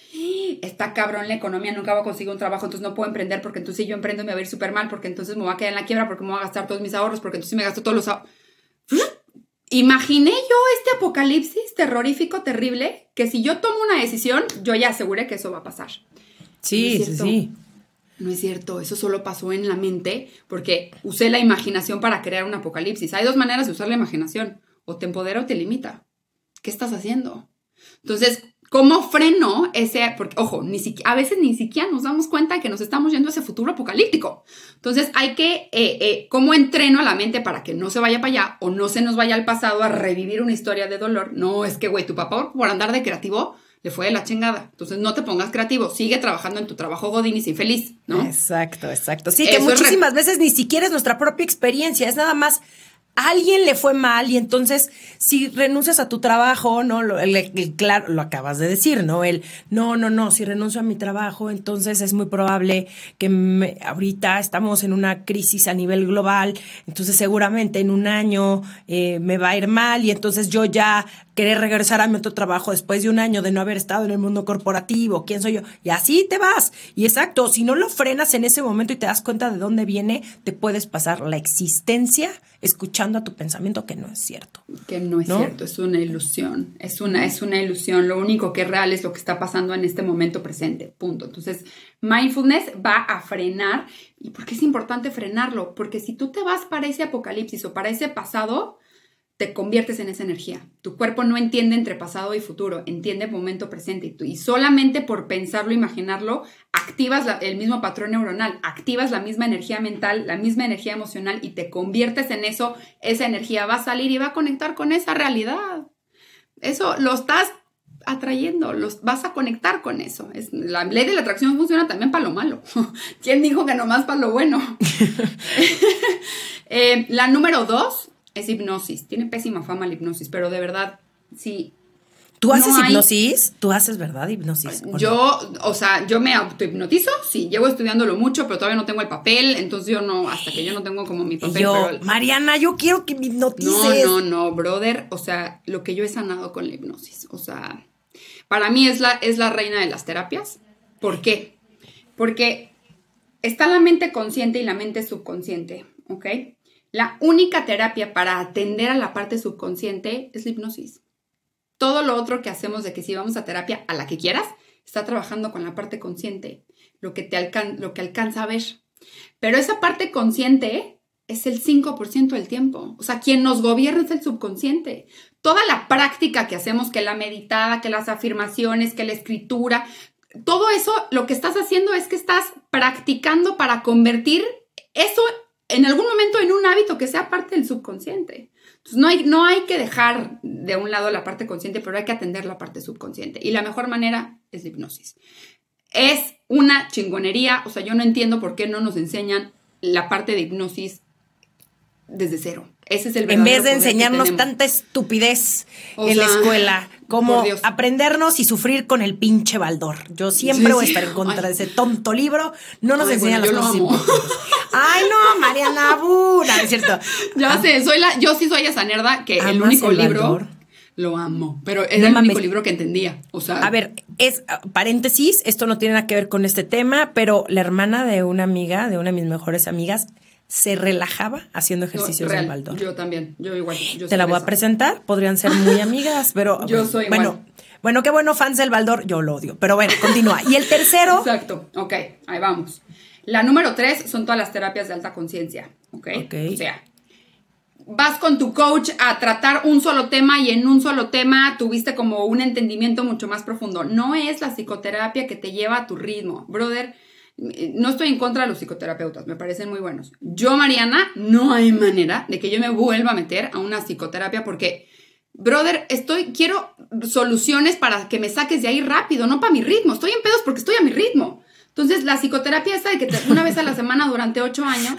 está cabrón la economía, nunca voy a conseguir un trabajo, entonces no puedo emprender porque entonces si yo emprendo me va a ir súper mal, porque entonces me voy a quedar en la quiebra, porque me voy a gastar todos mis ahorros, porque entonces me gasto todos los ahorros. Imaginé yo este apocalipsis terrorífico, terrible, que si yo tomo una decisión, yo ya aseguré que eso va a pasar. Sí, sí, sí. No es cierto, eso solo pasó en la mente porque usé la imaginación para crear un apocalipsis. Hay dos maneras de usar la imaginación, o te empodera o te limita. ¿Qué estás haciendo? Entonces, ¿cómo freno ese? Porque, ojo, ni siquiera, a veces ni siquiera nos damos cuenta de que nos estamos yendo a ese futuro apocalíptico. Entonces, hay que, eh, eh, ¿cómo entreno a la mente para que no se vaya para allá o no se nos vaya al pasado a revivir una historia de dolor? No, es que, güey, tu papá por andar de creativo le fue de la chingada. Entonces, no te pongas creativo, sigue trabajando en tu trabajo godín y sin feliz, ¿no? Exacto, exacto. Sí, Eso que muchísimas veces ni siquiera es nuestra propia experiencia, es nada más a alguien le fue mal y entonces si renuncias a tu trabajo, ¿no? Lo, el- el- claro, lo acabas de decir, ¿no? El, no, no, no, si renuncio a mi trabajo, entonces es muy probable que me- ahorita estamos en una crisis a nivel global, entonces seguramente en un año eh, me va a ir mal y entonces yo ya querer regresar a mi otro trabajo después de un año de no haber estado en el mundo corporativo, ¿quién soy yo? Y así te vas. Y exacto, si no lo frenas en ese momento y te das cuenta de dónde viene, te puedes pasar la existencia escuchando a tu pensamiento que no es cierto. Que no es ¿No? cierto, es una ilusión, es una, es una ilusión. Lo único que es real es lo que está pasando en este momento presente, punto. Entonces, mindfulness va a frenar. ¿Y por qué es importante frenarlo? Porque si tú te vas para ese apocalipsis o para ese pasado, te conviertes en esa energía. Tu cuerpo no entiende entre pasado y futuro, entiende momento presente. Y, tú- y solamente por pensarlo, imaginarlo, activas la- el mismo patrón neuronal, activas la misma energía mental, la misma energía emocional y te conviertes en eso. Esa energía va a salir y va a conectar con esa realidad. Eso lo estás atrayendo, los vas a conectar con eso. Es, la ley de la atracción funciona también para lo malo. ¿Quién dijo que nomás para lo bueno? Eh, la número dos es hipnosis. Tiene pésima fama la hipnosis, pero de verdad, sí. ¿Tú haces No hay- hipnosis? ¿Tú haces verdad hipnosis? ¿O no? Yo, o sea, yo me autohipnotizo, sí, llevo estudiándolo mucho, pero todavía no tengo el papel, entonces yo no, hasta que yo no tengo como mi papel. yo, pero- Mariana, yo quiero que me no, hipnotices. no, no, brother, o sea, lo que yo he sanado con la hipnosis, o sea, para mí es la, es la reina de las terapias. ¿Por qué? Porque está la mente consciente y la mente subconsciente, ¿ok? La única terapia para atender a la parte subconsciente es la hipnosis. Todo lo otro que hacemos de que si vamos a terapia a la que quieras, está trabajando con la parte consciente, lo que te alcan lo que alcanza a ver. Pero esa parte consciente es el 5% del tiempo. O sea, quien nos gobierna es el subconsciente. Toda la práctica que hacemos, que la meditada, que las afirmaciones, que la escritura, todo eso lo que estás haciendo es que estás practicando para convertir eso en algún momento en un hábito que sea parte del subconsciente. Entonces, no hay, no hay que dejar de un lado la parte consciente, pero hay que atender la parte subconsciente. Y la mejor manera es la hipnosis. Es una chingonería, o sea, yo no entiendo por qué no nos enseñan la parte de hipnosis desde cero. Ese es el En vez de enseñarnos tanta estupidez O en la escuela, como aprendernos y sufrir con el pinche baldor. Yo siempre Sí, voy a estar en contra Ay. de ese tonto libro. No nos Ay, enseñan bueno, yo las lo amo. Ay, no, Mariana Buna, es cierto. Ya Ah, sé, soy la, yo sí soy esa nerda que el ¿Amas único el libro Baldor? lo amo, pero No era el mames. único libro que entendía. O sea, A ver, es paréntesis, esto no tiene nada que ver con este tema, pero la hermana de una amiga, de una de mis mejores amigas, se relajaba haciendo ejercicios real, del baldor. Yo también, yo igual. yo Te la voy a presentar, podrían ser muy amigas, pero Yo soy bueno, igual. bueno, qué bueno fans del Baldor, yo lo odio, pero bueno, continúa. Y el tercero, Exacto, ok, ahí vamos. La número tres son todas las terapias de alta conciencia, ok. Ok. O sea, vas con tu coach a tratar un solo tema y en un solo tema tuviste como un entendimiento mucho más profundo. No es la psicoterapia que te lleva a tu ritmo, brother. No estoy en contra de los psicoterapeutas, me parecen muy buenos. Yo, Mariana, no hay manera de que yo me vuelva a meter a una psicoterapia porque, brother, estoy, quiero soluciones para que me saques de ahí rápido, no para mi ritmo. Estoy en pedos porque estoy a mi ritmo. Entonces, la psicoterapia esa de que una vez a la semana durante ocho años,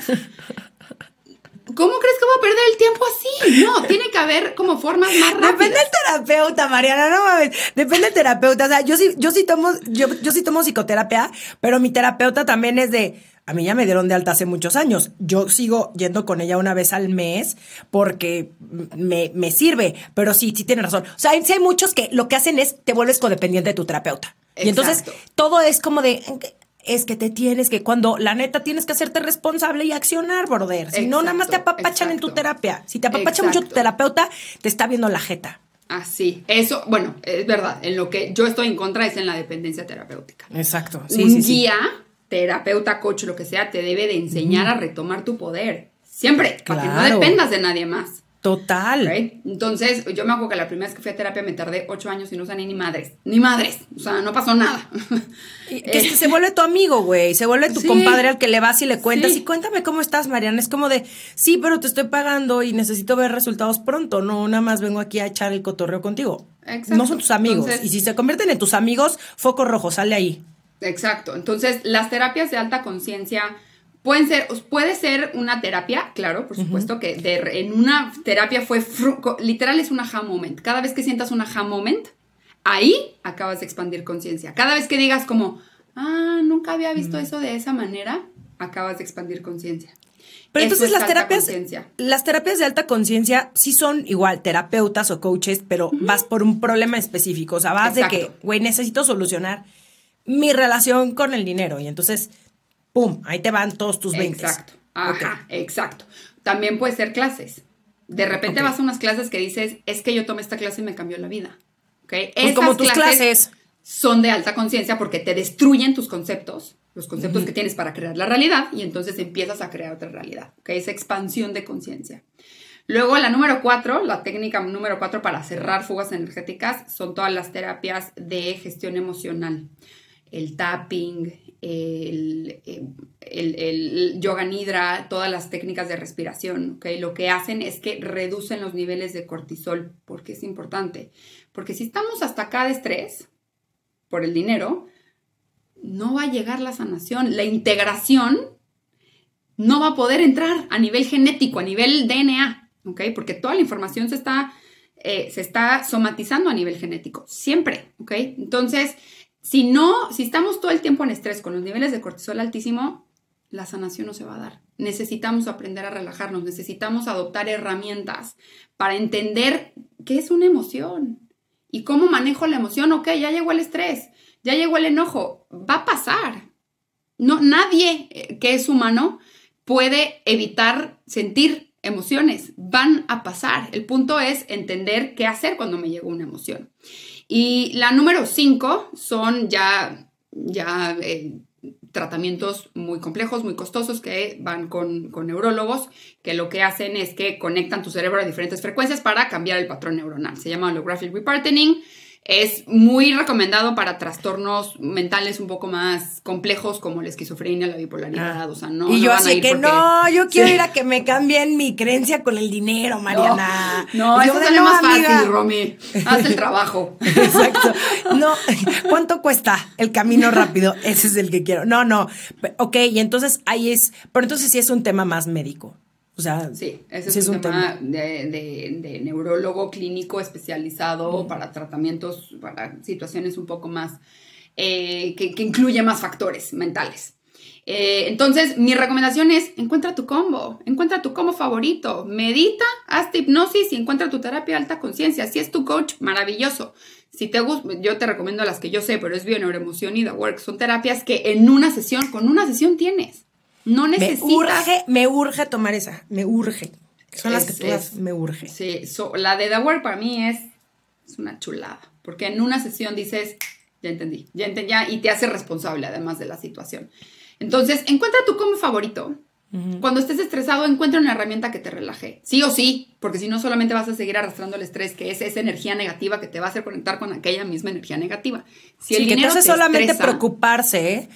¿cómo crees que voy a perder el tiempo así? No, tiene que haber como formas más rápidas. Depende del terapeuta, Mariana, no mames. Depende del terapeuta. O sea, yo sí, yo sí tomo, yo, yo sí tomo psicoterapia, pero mi terapeuta también es de. A mí ya me dieron de alta hace muchos años. Yo sigo yendo con ella una vez al mes porque me, me sirve. Pero sí, sí tiene razón. O sea, hay, sí hay muchos que lo que hacen es te vuelves codependiente de tu terapeuta. Y entonces todo es como de. Es que te tienes que, cuando la neta tienes que hacerte responsable y accionar, brother. Si no, nada más te Exacto, apapachan en tu exacto. terapia. Si te apapacha mucho tu Exacto. terapeuta, te está viendo la jeta. Así, eso, bueno, es verdad, en lo que yo estoy en contra es en la dependencia terapéutica. Exacto. un guía, terapeuta, coach, lo que sea, te debe de enseñar a retomar tu poder. Siempre, para que no dependas de nadie más. Total. ¿right? Entonces, yo me acuerdo que la primera vez que fui a terapia me tardé ocho años y no sané ni madres. Ni madres. O sea, no pasó nada. Y que se vuelve tu amigo, güey. Se vuelve tu Sí. compadre al que le vas y le cuentas. Sí. Y cuéntame cómo estás, Mariana. Es como de, sí, pero te estoy pagando y necesito ver resultados pronto. No, nada más vengo aquí a echar el cotorreo contigo. Exacto. No son tus amigos. Entonces- y si se convierten en tus amigos, foco rojo, sale ahí. Exacto. Entonces, las terapias de alta conciencia Pueden ser, puede ser una terapia, claro, por supuesto, que de- en una terapia fue, literal es un aha moment. Cada vez que sientas un aha moment, ahí acabas de expandir conciencia. Cada vez que digas como, ah, nunca había visto eso de esa manera, acabas de expandir conciencia. Pero Eso entonces es las terapias, las terapias de alta conciencia sí son igual terapeutas o coaches, pero vas por un problema específico. O sea, vas de que, güey, necesito solucionar mi relación con el dinero. Y entonces, pum, ahí te van todos tus 20. Exacto. Ajá, exacto. También puede ser clases. De repente vas a unas clases que dices, es que yo tomé esta clase y me cambió la vida. ¿Ok? Pues Esas como tus clases. son de alta conciencia porque te destruyen tus conceptos, los conceptos que tienes para crear la realidad, y entonces empiezas a crear otra realidad. ¿Ok? Esa expansión de conciencia. Luego, la número cuatro, la técnica número cuatro para cerrar fugas energéticas, son todas las terapias de gestión emocional. El tapping, el, eh, el- yoga nidra, todas las técnicas de respiración, ¿ok? Lo que hacen es que reducen los niveles de cortisol, porque es importante. Porque si estamos hasta acá de estrés por el dinero, no va a llegar la sanación. La integración no va a poder entrar a nivel genético, a nivel DNA, ¿ok? Porque toda la información se está, eh, se está somatizando a nivel genético, siempre, ¿ok? Entonces, si no, si estamos todo el tiempo en estrés con los niveles de cortisol altísimo, la sanación no se va a dar. Necesitamos aprender a relajarnos, necesitamos adoptar herramientas para entender qué es una emoción y cómo manejo la emoción. Ok, ya llegó el estrés, ya llegó el enojo, va a pasar. No, nadie eh, que es humano puede evitar sentir emociones, van a pasar. El punto es entender qué hacer cuando me llega una emoción. Y la número cinco son ya, ya eh, tratamientos muy complejos, muy costosos que van con, con neurólogos, que lo que hacen es que conectan tu cerebro a diferentes frecuencias para cambiar el patrón neuronal. Se llama holographic repartening. Es muy recomendado para trastornos mentales un poco más complejos como la esquizofrenia, la bipolaridad, o sea, no. y no yo a así que porque- no, yo quiero Sí. ir a que me cambien mi creencia con el dinero, Mariana. No, yo eso sale "No, más amiga". fácil, Romy. Haz el trabajo. Exacto. No, ¿cuánto cuesta el camino rápido? Ese es el que quiero. No, no. Ok, y entonces ahí es, pero entonces sí es un tema más médico. O sea, Sí, ese sí es, un, tema, De, de- de neurólogo clínico especializado para tratamientos, para situaciones un poco más, eh, que, que incluye más factores mentales. Eh, entonces, mi recomendación es, encuentra tu combo, encuentra tu combo favorito, medita, hazte hipnosis y encuentra tu terapia de alta conciencia. Si es tu coach, maravilloso. Si te gusta, yo te recomiendo las que yo sé, pero es bioneuroemoción y The Work. Son terapias que en una sesión, con una sesión tienes. No me necesitas... urge, me urge tomar esa, me urge. Son las que tú das, me urge. Sí, so- la de The Work para mí es, es una chulada, porque en una sesión dices, ya entendí, ya entendí, ya, y te hace responsable además de la situación. Entonces, encuentra tu combo favorito. Cuando estés estresado, encuentra una herramienta que te relaje. Sí o sí, porque si no solamente vas a seguir arrastrando el estrés, que es esa energía negativa que te va a hacer conectar con aquella misma energía negativa. Si sí, que te hace solamente estresa- preocuparse, ¿eh?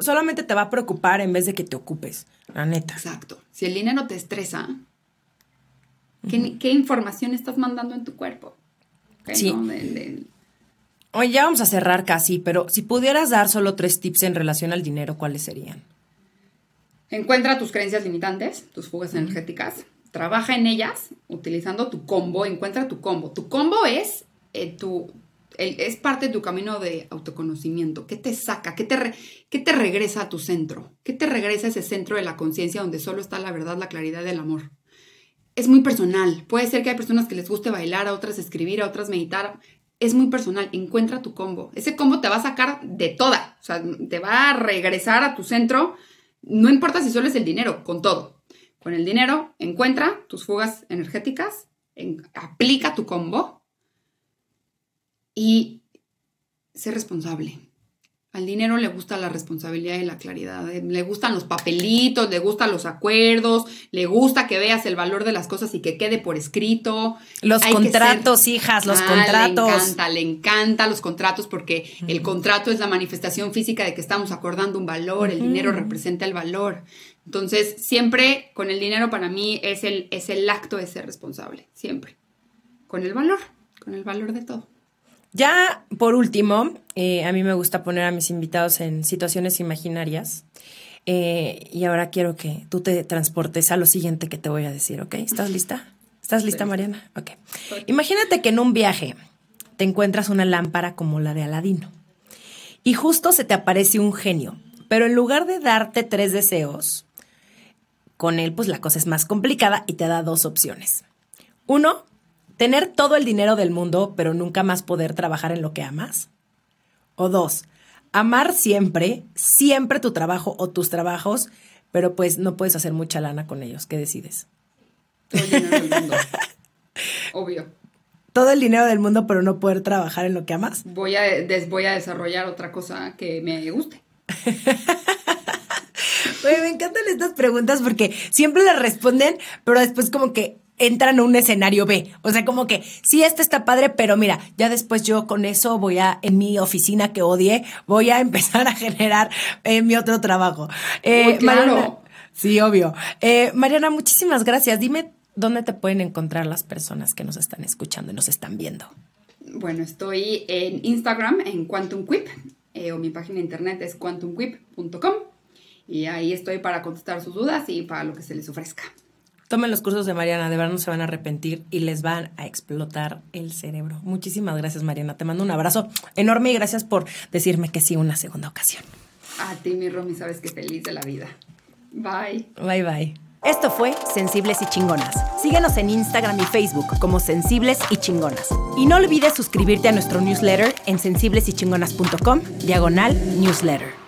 Solamente te va a preocupar en vez de que te ocupes, la neta. Exacto. Si el dinero te estresa, ¿qué, qué información estás mandando en tu cuerpo? Sí. ¿no? De- de- Oye, ya vamos a cerrar casi, pero si pudieras dar solo tres tips en relación al dinero, ¿cuáles serían? Encuentra tus creencias limitantes, tus fugas energéticas, trabaja en ellas utilizando tu combo, encuentra tu combo. Tu combo es eh, tu el- es parte de tu camino de autoconocimiento. ¿Qué te saca? ¿Qué te, re- qué te regresa a tu centro? ¿Qué te regresa a ese centro de la conciencia donde solo está la verdad, la claridad y el amor? Es muy personal. Puede ser que hay personas que les guste bailar, a otras escribir, a otras meditar. Es muy personal. Encuentra tu combo. Ese combo te va a sacar de toda. O sea, te va a regresar a tu centro. No importa si solo es el dinero, con todo. Con el dinero, encuentra tus fugas energéticas, en- aplica tu combo y sé responsable. Al dinero le gusta la responsabilidad y la claridad. eh, Le gustan los papelitos, le gustan los acuerdos, le gusta que veas el valor de las cosas y que quede por escrito. Los Hay contratos, ser- hijas, los Ah, contratos. Le encanta, le encanta los contratos porque el contrato es la manifestación física de que estamos acordando un valor, el dinero representa el valor. Entonces, siempre con el dinero para mí es el, es el acto de ser responsable, siempre. Con el valor, con el valor de todo. Ya, por último, eh, a mí me gusta poner a mis invitados en situaciones imaginarias. Eh, y ahora quiero que tú te transportes a lo siguiente que te voy a decir, ¿ok? ¿Estás lista? ¿Estás lista, Mariana? Ok. Imagínate que en un viaje te encuentras una lámpara como la de Aladino. Y justo se te aparece un genio. Pero en lugar de darte tres deseos, con él pues la cosa es más complicada y te da dos opciones. Uno, tener todo el dinero del mundo, pero nunca más poder trabajar en lo que amas. O dos, amar siempre, siempre tu trabajo o tus trabajos, pero pues no puedes hacer mucha lana con ellos. ¿Qué decides? Todo el dinero del mundo. Obvio. Todo el dinero del mundo, pero no poder trabajar en lo que amas. Voy a, voy a desarrollar otra cosa que me guste. Oye, me encantan estas preguntas porque siempre las responden, pero después como que entran a un escenario B. O sea, como que sí, este está padre, pero mira, ya después yo con eso voy a, en mi oficina que odie, voy a empezar a generar eh, mi otro trabajo. Eh, claro. sí, obvio. Eh, Mariana, muchísimas gracias. Dime dónde te pueden encontrar las personas que nos están escuchando y nos están viendo. Bueno, estoy en Instagram, en QuantumQuip, o mi página de internet es quantumquip.com. Y ahí estoy para contestar sus dudas y para lo que se les ofrezca. Tomen los cursos de Mariana, de verdad no se van a arrepentir y les van a explotar el cerebro. Muchísimas gracias, Mariana. Te mando un abrazo enorme y gracias por decirme que sí una segunda ocasión. A ti, mi Romy, sabes que feliz de la vida. Bye. Bye, bye. Esto fue Sensibles y Chingonas. Síguenos en Instagram y Facebook como Sensibles y Chingonas. Y no olvides suscribirte a nuestro newsletter en sensiblesychingonas.com, diagonal newsletter.